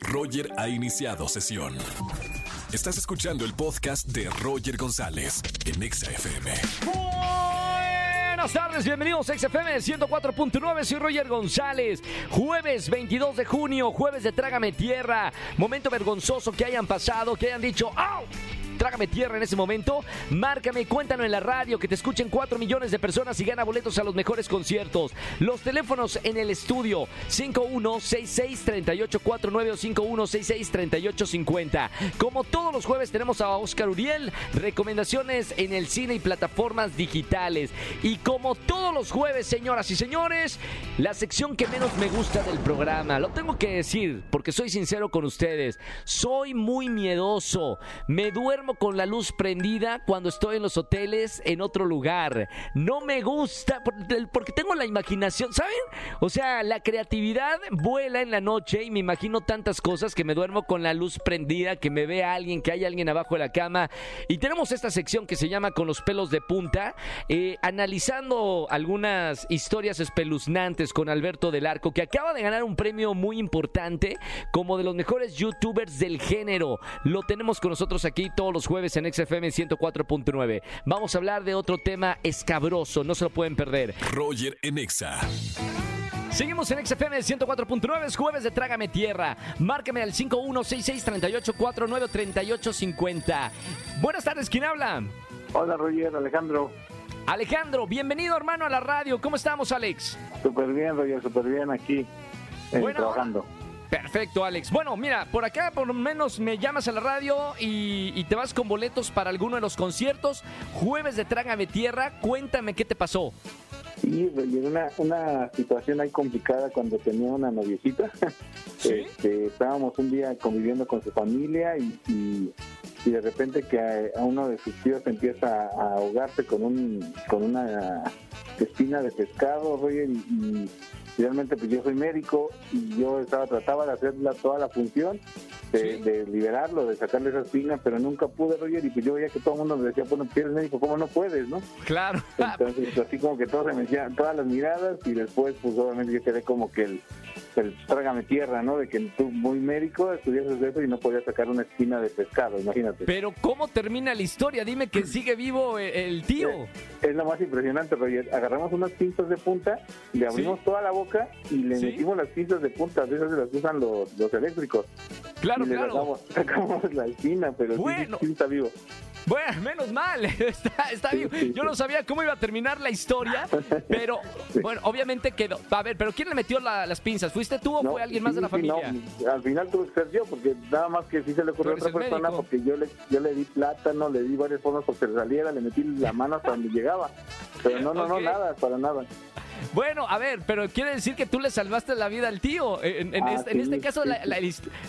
Roger ha iniciado sesión. Estás escuchando el podcast de Roger González en Exa FM. Buenas tardes, bienvenidos a XFM 104.9, soy Roger González. Jueves 22 de junio, jueves de Trágame Tierra. Momento vergonzoso que hayan pasado, que hayan dicho ¡Au! Trágame tierra en ese momento. Márcame, cuéntanos en la radio que te escuchen 4 millones de personas y gana boletos a los mejores conciertos. Los teléfonos en el estudio 51663849 o 51663850. Como todos los jueves tenemos a Oscar Uriel, recomendaciones en el cine y plataformas digitales. Y como todos los jueves, señoras y señores, la sección que menos me gusta del programa. Lo tengo que decir porque soy sincero con ustedes. Soy muy miedoso. Me duermo con la luz prendida cuando estoy en los hoteles en otro lugar. No me gusta por- porque tengo la imaginación, ¿saben? O sea, la creatividad vuela en la noche y me imagino tantas cosas que me duermo con la luz prendida, que me vea alguien, que hay alguien abajo de la cama. Y tenemos esta sección que se llama Con los pelos de punta, eh, analizando algunas historias espeluznantes con Alberto del Arco, que acaba de ganar un premio muy importante como de los mejores youtubers del género. Lo tenemos con nosotros aquí todos los jueves en XFM 104.9. Vamos a hablar de otro tema escabroso, no se lo pueden perder. Roger en Exa. Seguimos en XFM 104.9, es jueves de Trágame Tierra. Márcame al 516638493850. Buenas tardes, ¿quién habla? Hola Roger, Alejandro. Alejandro, bienvenido hermano a la radio. ¿Cómo estamos, Alex? Súper bien, Roger, súper bien aquí eh, Bueno. trabajando. Perfecto, Alex. Bueno, mira, por acá por lo menos me llamas a la radio y, y te vas con boletos para alguno de los conciertos. Jueves de Trágame Tierra, cuéntame qué te pasó. Y Roger, una, una situación ahí complicada cuando tenía una noviecita. ¿Sí? Este, estábamos un día conviviendo con su familia y, y- y de repente que a, a uno de sus tíos empieza a ahogarse con un con una espina de pescado, Roger, y, y realmente pues yo soy médico y yo estaba trataba de hacer la- toda la función de, Sí. de liberarlo, de sacarle esa espina, pero nunca pude, Roger, y pues yo veía que todo el mundo me decía, bueno, eres médico, ¿cómo no puedes, no? Claro. Entonces, así como que todos se me decían, todas las miradas, y después, pues obviamente yo quedé como que el, el trágame tierra, ¿no? De que tú, muy médico, estudiaste eso y no podías sacar una espina de pescado, imagínate. Pero ¿cómo termina la historia? Dime que sigue vivo el, el tío. Es lo más impresionante, Roger. Agarramos unas pinzas de punta, le abrimos toda la boca y le Sí. metimos las pinzas de punta, esas de las usan los, los eléctricos. Claro, y le claro. sacamos, sacamos la espina, pero sí- Bueno. sí, está vivo. Bueno, menos mal, está, está sí, Yo no sabía cómo iba a terminar la historia, pero bueno, obviamente quedó. A ver, pero ¿quién le metió la- las pinzas? ¿Fuiste tú o No, fue alguien más de la familia? no, al final tuve que ser yo, porque nada más que sí se le ocurrió a otra persona, médico. porque yo le, yo le di plátano, le di varias formas porque saliera, le metí la mano hasta donde llegaba. Pero no, no, no, nada, para nada. Bueno, a ver, pero quiere decir que tú le salvaste la vida al tío. En, en Ah, este, en este caso, sí, la, sí. la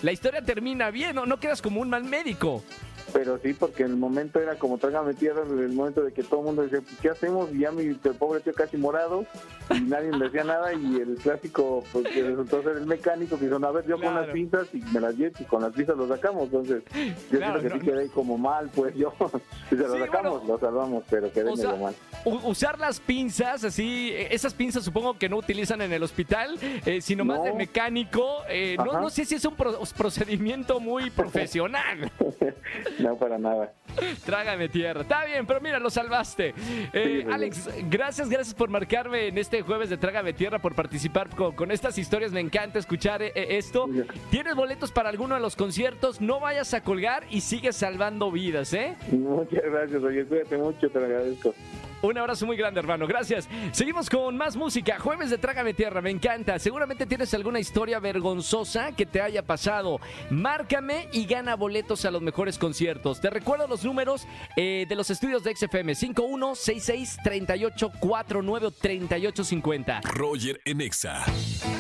la historia termina bien, ¿no? No quedas como un mal médico. Pero sí, porque en el momento era como trágame tierra, en el momento de que todo el mundo decía, pues, ¿qué hacemos? Y ya mi el pobre tío casi morado, y nadie le decía nada, y el clásico, pues que resultó ser el mecánico, que dijo, no, a ver, yo con las pinzas, y me las llevo, y con las pinzas lo sacamos. Entonces, yo Claro, siento que no, sí quedé ahí como mal, pues yo, si se lo Sí, sacamos, bueno. lo salvamos, pero quedé O sea, medio mal. Usar las pinzas, así, eh, esas pinzas supongo que no utilizan en el hospital, eh, sino más de mecánico. eh, no, no sé si es un pro- procedimiento muy profesional. no, para nada. Trágame tierra. Está bien, pero mira, lo salvaste. Eh, Sí, Alex, gracias, gracias por marcarme en este jueves de Trágame tierra, por participar con, con estas historias. Me encanta escuchar eh, eh, esto. Sí. ¿Tienes boletos para alguno de los conciertos? No vayas a colgar y sigue salvando vidas, ¿eh? Muchas gracias, oye, cuídate mucho, te lo agradezco. Un abrazo muy grande, hermano. Gracias. Seguimos con más música. Jueves de Trágame Tierra. Me encanta. Seguramente tienes alguna historia vergonzosa que te haya pasado. Márcame y gana boletos a los mejores conciertos. Te recuerdo los números eh, de los estudios de XFM. 516638493850. Roger en Exa.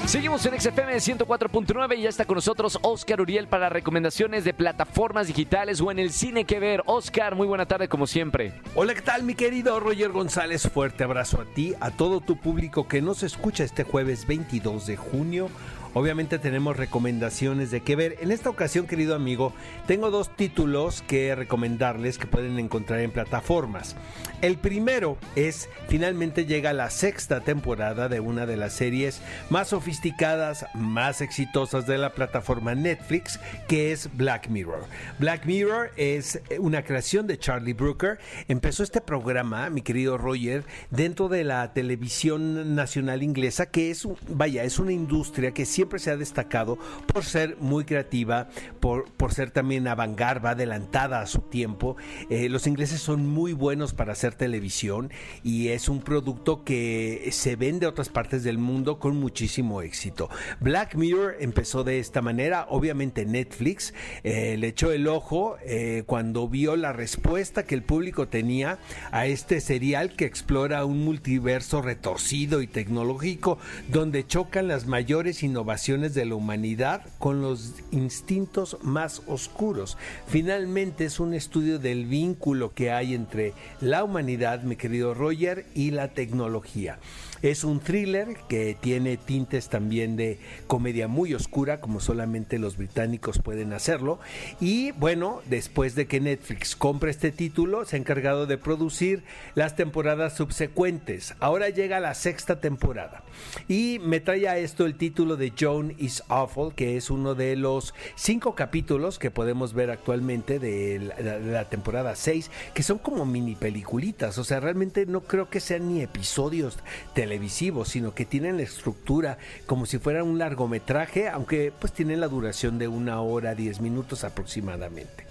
Seguimos en XFM 104.9 y ya está con nosotros Oscar Uriel para recomendaciones de plataformas digitales o en el cine que ver. Oscar, muy buena tarde como siempre. Hola, ¿qué tal mi querido Roger González? Fuerte abrazo a ti, a todo tu público que nos escucha este jueves 22 de junio. Obviamente tenemos recomendaciones de qué ver. En esta ocasión, querido amigo, tengo dos títulos que recomendarles que pueden encontrar en plataformas. El primero es, finalmente llega la sexta temporada de una de las series más sofisticadas, más exitosas de la plataforma Netflix, que es Black Mirror. Black Mirror es una creación de Charlie Brooker. Empezó este programa, mi querido Roger, dentro de la televisión nacional inglesa, que es, vaya, es una industria que siempre se ha destacado por ser muy creativa, por, por ser también avangar, va adelantada a su tiempo. Eh, los ingleses son muy buenos para hacer televisión y es un producto que se vende a otras partes del mundo con muchísimo éxito. Black Mirror empezó de esta manera, obviamente Netflix eh, le echó el ojo eh, cuando vio la respuesta que el público tenía a este serial que explora un multiverso retorcido y tecnológico donde chocan las mayores innovaciones de la humanidad con los instintos más oscuros. Finalmente es un estudio del vínculo que hay entre la humanidad, mi querido Roger, y la tecnología. Es un thriller que tiene tintes también de comedia muy oscura, como solamente los británicos pueden hacerlo. Y bueno, después de que Netflix compre este título, se ha encargado de producir las temporadas subsecuentes. Ahora llega la sexta temporada. Y me trae a esto el título de Joan is Awful, que es uno de los cinco capítulos que podemos ver actualmente de la, temporada 6, que son como mini peliculitas. O sea, realmente no creo que sean ni episodios televisivos, sino que tienen la estructura como si fuera un largometraje, aunque pues tienen la duración de una hora, diez minutos aproximadamente.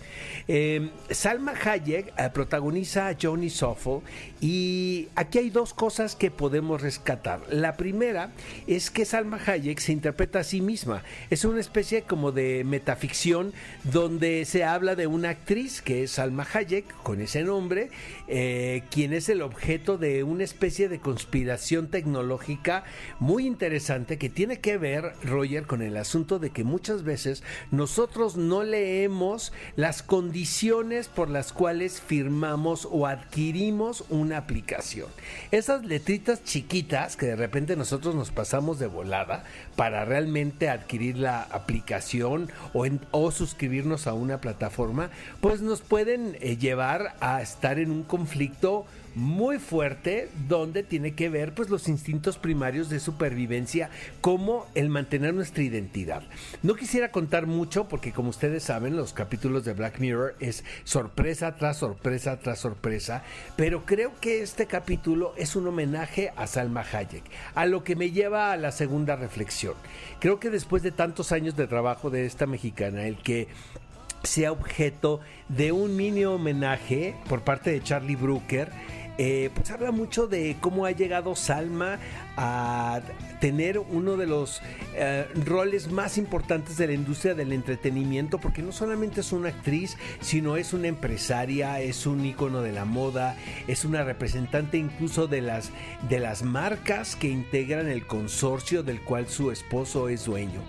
Eh, Salma Hayek eh, protagoniza a Johnny Soffel y aquí hay dos cosas que podemos rescatar. La primera es que Salma Hayek se interpreta a sí misma. Es una especie como de metaficción donde se habla de una actriz que es Salma Hayek con ese nombre, eh, quien es el objeto de una especie de conspiración tecnológica muy interesante que tiene que ver, Roger, con el asunto de que muchas veces nosotros no leemos las condiciones por las cuales firmamos o adquirimos una aplicación. Esas letritas chiquitas que de repente nosotros nos pasamos de volada para realmente adquirir la aplicación o, o suscribirnos a una plataforma, pues nos pueden eh, llevar a estar en un conflicto muy fuerte donde tiene que ver pues los instintos primarios de supervivencia como el mantener nuestra identidad. No quisiera contar mucho porque como ustedes saben los capítulos de Black Mirror es sorpresa tras sorpresa tras sorpresa, pero creo que este capítulo es un homenaje a Salma Hayek, a lo que me lleva a la segunda reflexión. Creo que después de tantos años de trabajo de esta mexicana, el que sea objeto de un mini homenaje por parte de Charlie Brooker, eh, pues habla mucho de cómo ha llegado Salma a tener uno de los eh, roles más importantes de la industria del entretenimiento, porque no solamente es una actriz, sino es una empresaria, es un icono de la moda, es una representante incluso de las, de las marcas que integran el consorcio del cual su esposo es dueño.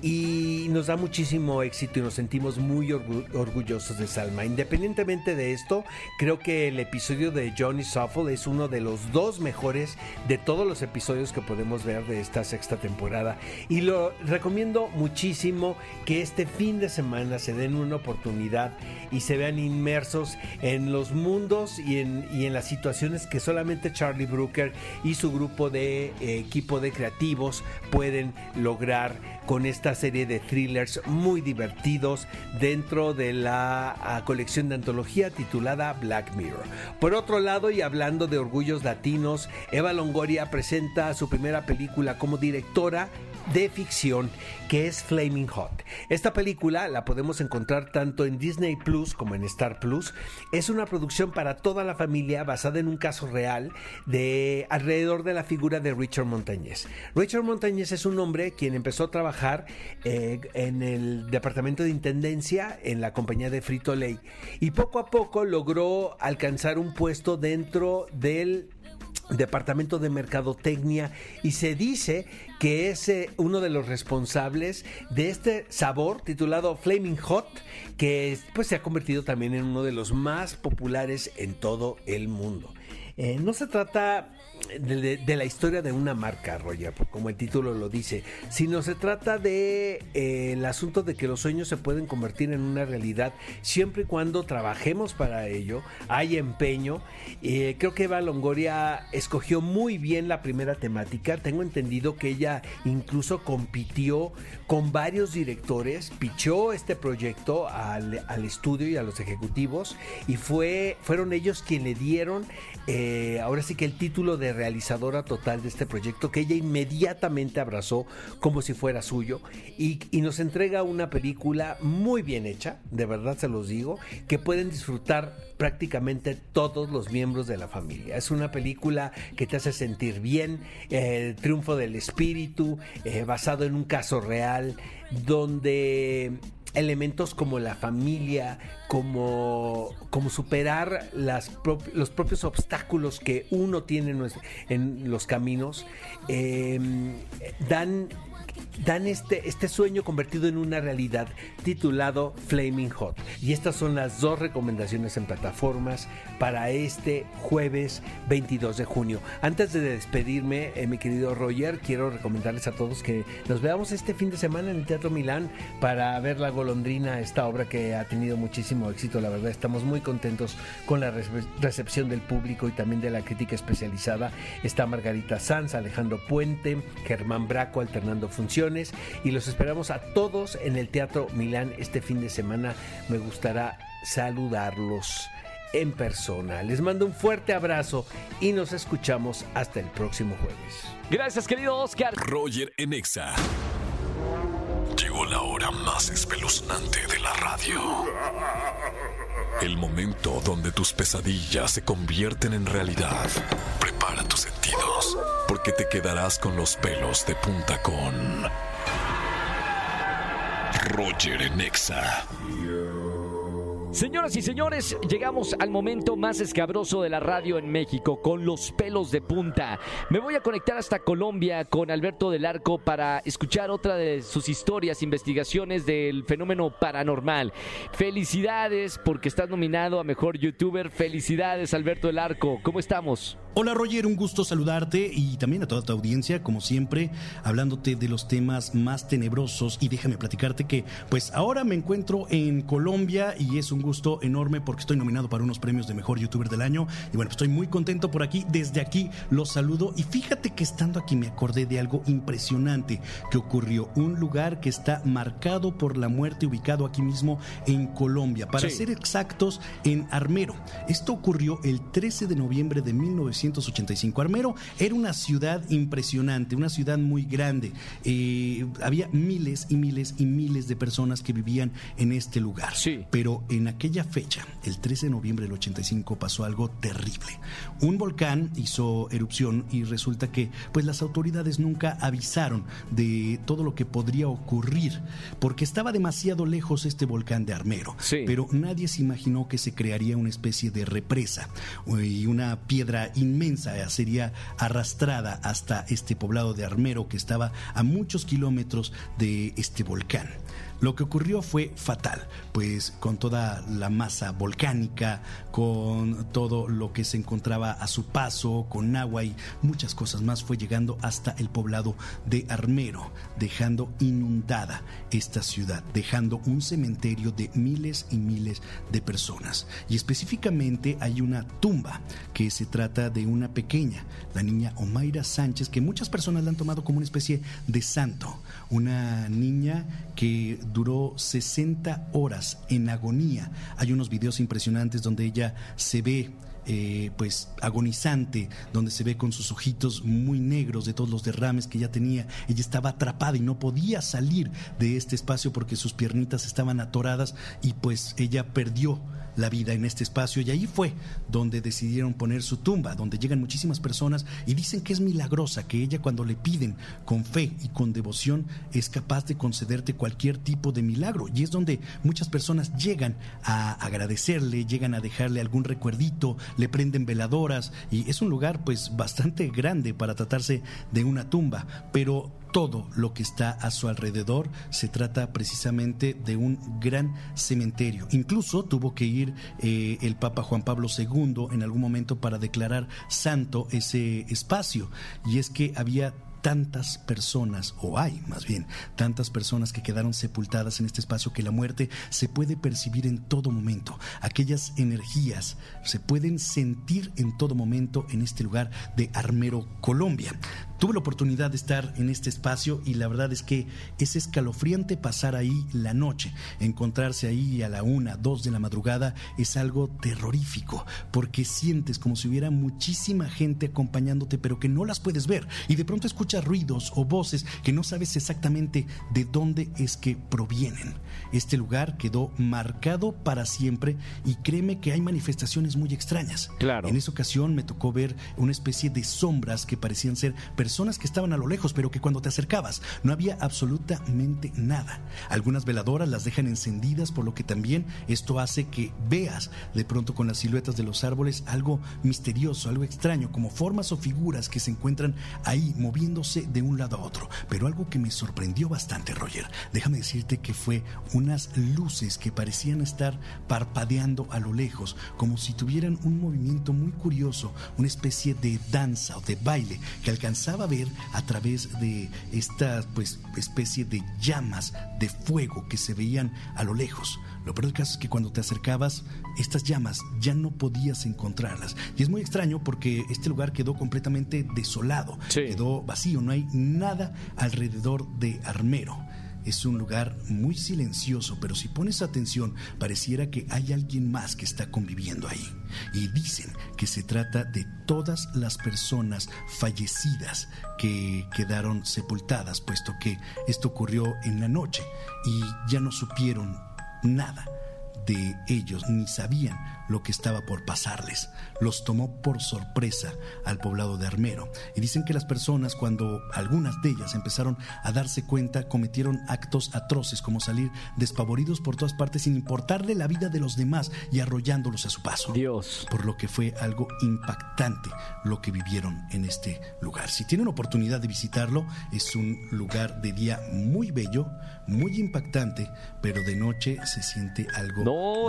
Y nos da muchísimo éxito y nos sentimos muy orgullosos de Salma. Independientemente de esto, creo que el episodio de Johnny Shuffle es uno de los dos mejores de todos los episodios que podemos ver de esta sexta temporada. Y lo recomiendo muchísimo que este fin de semana se den una oportunidad y se vean inmersos en los mundos y en, y en las situaciones que solamente Charlie Brooker y su grupo de eh, equipo de creativos pueden lograr con esta serie de thrillers muy divertidos dentro de la ah, colección de antología titulada Black Mirror. Por otro lado, y hablando de orgullos latinos, Eva Longoria presenta su primera película como directora de ficción que es Flaming Hot. Esta película la podemos encontrar tanto en Disney Plus como en Star Plus. Es una producción para toda la familia basada en un caso real de alrededor de la figura de Richard Montañez. Richard Montañez es un hombre quien empezó a trabajar eh, en el departamento de intendencia en la compañía de Frito Lay y poco a poco logró alcanzar un puesto dentro del Departamento de Mercadotecnia y se dice que es eh, uno de los responsables de este sabor titulado Flaming Hot que pues se ha convertido también en uno de los más populares en todo el mundo. Eh, no se trata de, la historia de una marca, Roger, como el título lo dice, sino se trata de eh, asunto de que los sueños se pueden convertir en una realidad siempre y cuando trabajemos para ello, hay empeño. Eh, creo que Eva Longoria escogió muy bien la primera temática. Tengo entendido que ella incluso compitió con varios directores, pichó este proyecto al, al estudio y a los ejecutivos y fue, fueron ellos quienes le dieron eh, ahora sí que el título de realizadora total de este proyecto que ella inmediatamente abrazó como si fuera suyo y, nos entrega una película muy bien hecha, de verdad se los digo, que pueden disfrutar prácticamente todos los miembros de la familia. Es una película que te hace sentir bien, el triunfo del espíritu, eh, basado en un caso real, donde elementos como la familia, como, como superar las los propios obstáculos que uno tiene en, los caminos, em, dan dan este, este sueño convertido en una realidad titulado Flaming Hot. Y estas son las dos recomendaciones en plataformas para este jueves 22 de junio. Antes de despedirme, eh, mi querido Roger, quiero recomendarles a todos que nos veamos este fin de semana en el Teatro Milán para ver La Golondrina, esta obra que ha tenido muchísimo éxito. La verdad, estamos muy contentos con la recepción del público y también de la crítica especializada. Está Margarita Sanz, Alejandro Puente, Germán Braco alternando funciones y los esperamos a todos en el Teatro Milán este fin de semana. Me gustará saludarlos en persona. Les mando un fuerte abrazo y nos escuchamos hasta el próximo jueves. Gracias, querido Oscar. Roger Enexa. Llegó la hora más espeluznante de la radio. El momento donde tus pesadillas se convierten en realidad. Prepara tus sentidos, porque te quedarás con los pelos de punta con Roger Enexa. Señoras y señores, llegamos al momento más escabroso de la radio en México, con los pelos de punta. Me voy a conectar hasta Colombia con Alberto del Arco para escuchar otra de sus historias, investigaciones del fenómeno paranormal. Felicidades porque estás nominado a Mejor YouTuber. Felicidades, Alberto del Arco. ¿Cómo estamos? Hola Roger, un gusto saludarte y también a toda tu audiencia, como siempre, hablándote de los temas más tenebrosos y déjame platicarte que pues ahora me encuentro en Colombia y es un gusto enorme porque estoy nominado para unos premios de mejor youtuber del año y bueno, pues, estoy muy contento por aquí, desde aquí los saludo y fíjate que estando aquí me acordé de algo impresionante que ocurrió, un lugar que está marcado por la muerte ubicado aquí mismo en Colombia, para ser exactos en Armero. Esto ocurrió el 13 de noviembre de 1900 1985. Armero era una ciudad impresionante, una ciudad muy grande. Eh, había miles y miles y miles de personas que vivían en este lugar. Sí. Pero en aquella fecha, el 13 de noviembre del 85, pasó algo terrible. Un volcán hizo erupción y resulta que pues las autoridades nunca avisaron de todo lo que podría ocurrir, porque estaba demasiado lejos este volcán de Armero. Sí. Pero nadie se imaginó que se crearía una especie de represa y una piedra inmensa sería arrastrada hasta este poblado de Armero que estaba a muchos kilómetros de este volcán. Lo que ocurrió fue fatal, pues con toda la masa volcánica, con todo lo que se encontraba a su paso, con agua y muchas cosas más, fue llegando hasta el poblado de Armero, dejando inundada esta ciudad, dejando un cementerio de miles y miles de personas. Y específicamente hay una tumba que se trata de una pequeña, la niña Omaira Sánchez, que muchas personas la han tomado como una especie de santo, una niña que duró 60 horas en agonía. Hay unos videos impresionantes donde ella se ve eh, pues agonizante, donde se ve con sus ojitos muy negros de todos los derrames que ya tenía. Ella estaba atrapada y no podía salir de este espacio porque sus piernitas estaban atoradas y pues ella perdió la vida en este espacio. Y ahí fue donde decidieron poner su tumba, donde llegan muchísimas personas y dicen que es milagrosa, que ella cuando le piden con fe y con devoción es capaz de concederte cualquier tipo de milagro. Y es donde muchas personas llegan a agradecerle, llegan a dejarle algún recuerdito, le prenden veladoras y es un lugar pues bastante grande para tratarse de una tumba, pero todo lo que está a su alrededor. Se trata precisamente de un gran cementerio. Incluso tuvo que ir eh, el Papa Juan Pablo II en algún momento para declarar santo ese espacio. Y es que había tantas personas, o hay más bien, tantas personas que quedaron sepultadas en este espacio que la muerte se puede percibir en todo momento. Aquellas energías se pueden sentir en todo momento en este lugar de Armero, Colombia. Tuve la oportunidad de estar en este espacio y la verdad es que es escalofriante pasar ahí la noche. Encontrarse ahí a la una, dos de la madrugada es algo terrorífico porque sientes como si hubiera muchísima gente acompañándote pero que no las puedes ver y de pronto escuchas ruidos o voces que no sabes exactamente de dónde es que provienen. Este lugar quedó marcado para siempre y créeme que hay manifestaciones muy extrañas. Claro. En esa ocasión me tocó ver una especie de sombras que parecían ser personas que estaban a lo lejos, pero que cuando te acercabas no había absolutamente nada. Algunas veladoras las dejan encendidas, por lo que también esto hace que veas de pronto con las siluetas de los árboles algo misterioso, algo extraño, como formas o figuras que se encuentran ahí moviéndose de un lado a otro. Pero algo que me sorprendió bastante, Roger, déjame decirte que fue unas luces que parecían estar parpadeando a lo lejos, como si tuvieran un movimiento muy curioso, una especie de danza o de baile que alcanzaba a ver a través de esta pues, especie de llamas de fuego que se veían a lo lejos. Lo peor del caso es que cuando te acercabas, estas llamas ya no podías encontrarlas. Y es muy extraño porque este lugar quedó completamente desolado, quedó vacío, no hay nada alrededor de Armero. Es un lugar muy silencioso, pero si pones atención, pareciera que hay alguien más que está conviviendo ahí. Y dicen que se trata de todas las personas fallecidas que quedaron sepultadas, puesto que esto ocurrió en la noche y ya no supieron nada de ellos ni sabían lo que estaba por pasarles. Los tomó por sorpresa al poblado de Armero. Y dicen que las personas, cuando algunas de ellas empezaron a darse cuenta, cometieron actos atroces como salir despavoridos por todas partes sin importarle la vida de los demás y arrollándolos a su paso. Dios. Por lo que fue algo impactante lo que vivieron en este lugar. Si tienen oportunidad de visitarlo, es un lugar de día muy bello, muy impactante, pero de noche se siente algo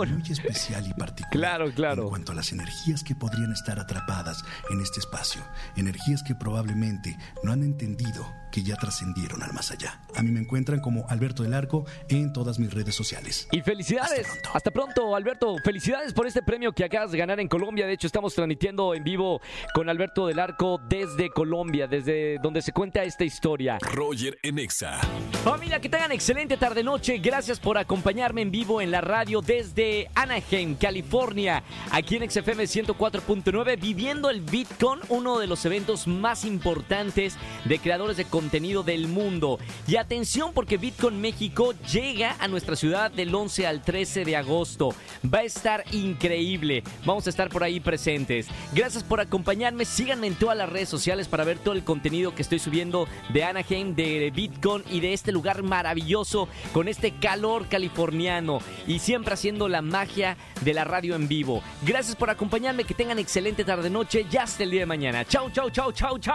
muy especial y particular. Claro, claro. En cuanto a las energías que podrían estar atrapadas en este espacio, energías que probablemente no han entendido que ya trascendieron al más allá. A mí me encuentran como Alberto del Arco en todas mis redes sociales. Y felicidades. Hasta pronto. Alberto. Felicidades por este premio que acabas de ganar en Colombia. De hecho, estamos transmitiendo en vivo con Alberto del Arco desde Colombia, desde donde se cuenta esta historia. Roger Enexa. Familia, que tengan excelente tarde-noche. Gracias por acompañarme en vivo en la radio desde Anaheim, California, aquí en XFM 104.9, viviendo el Bitcoin, uno de los eventos más importantes de creadores de contenido contenido del mundo. Y atención porque Bitcoin México llega a nuestra ciudad del 11 al 13 de agosto. Va a estar increíble. Vamos a estar por ahí presentes. Gracias por acompañarme. Síganme en todas las redes sociales para ver todo el contenido que estoy subiendo de Anaheim, de Bitcoin y de este lugar maravilloso con este calor californiano y siempre haciendo la magia de la radio en vivo. Gracias por acompañarme. Que tengan excelente tarde noche. Ya hasta el día de mañana. Chau, chau, chau, chau, chau.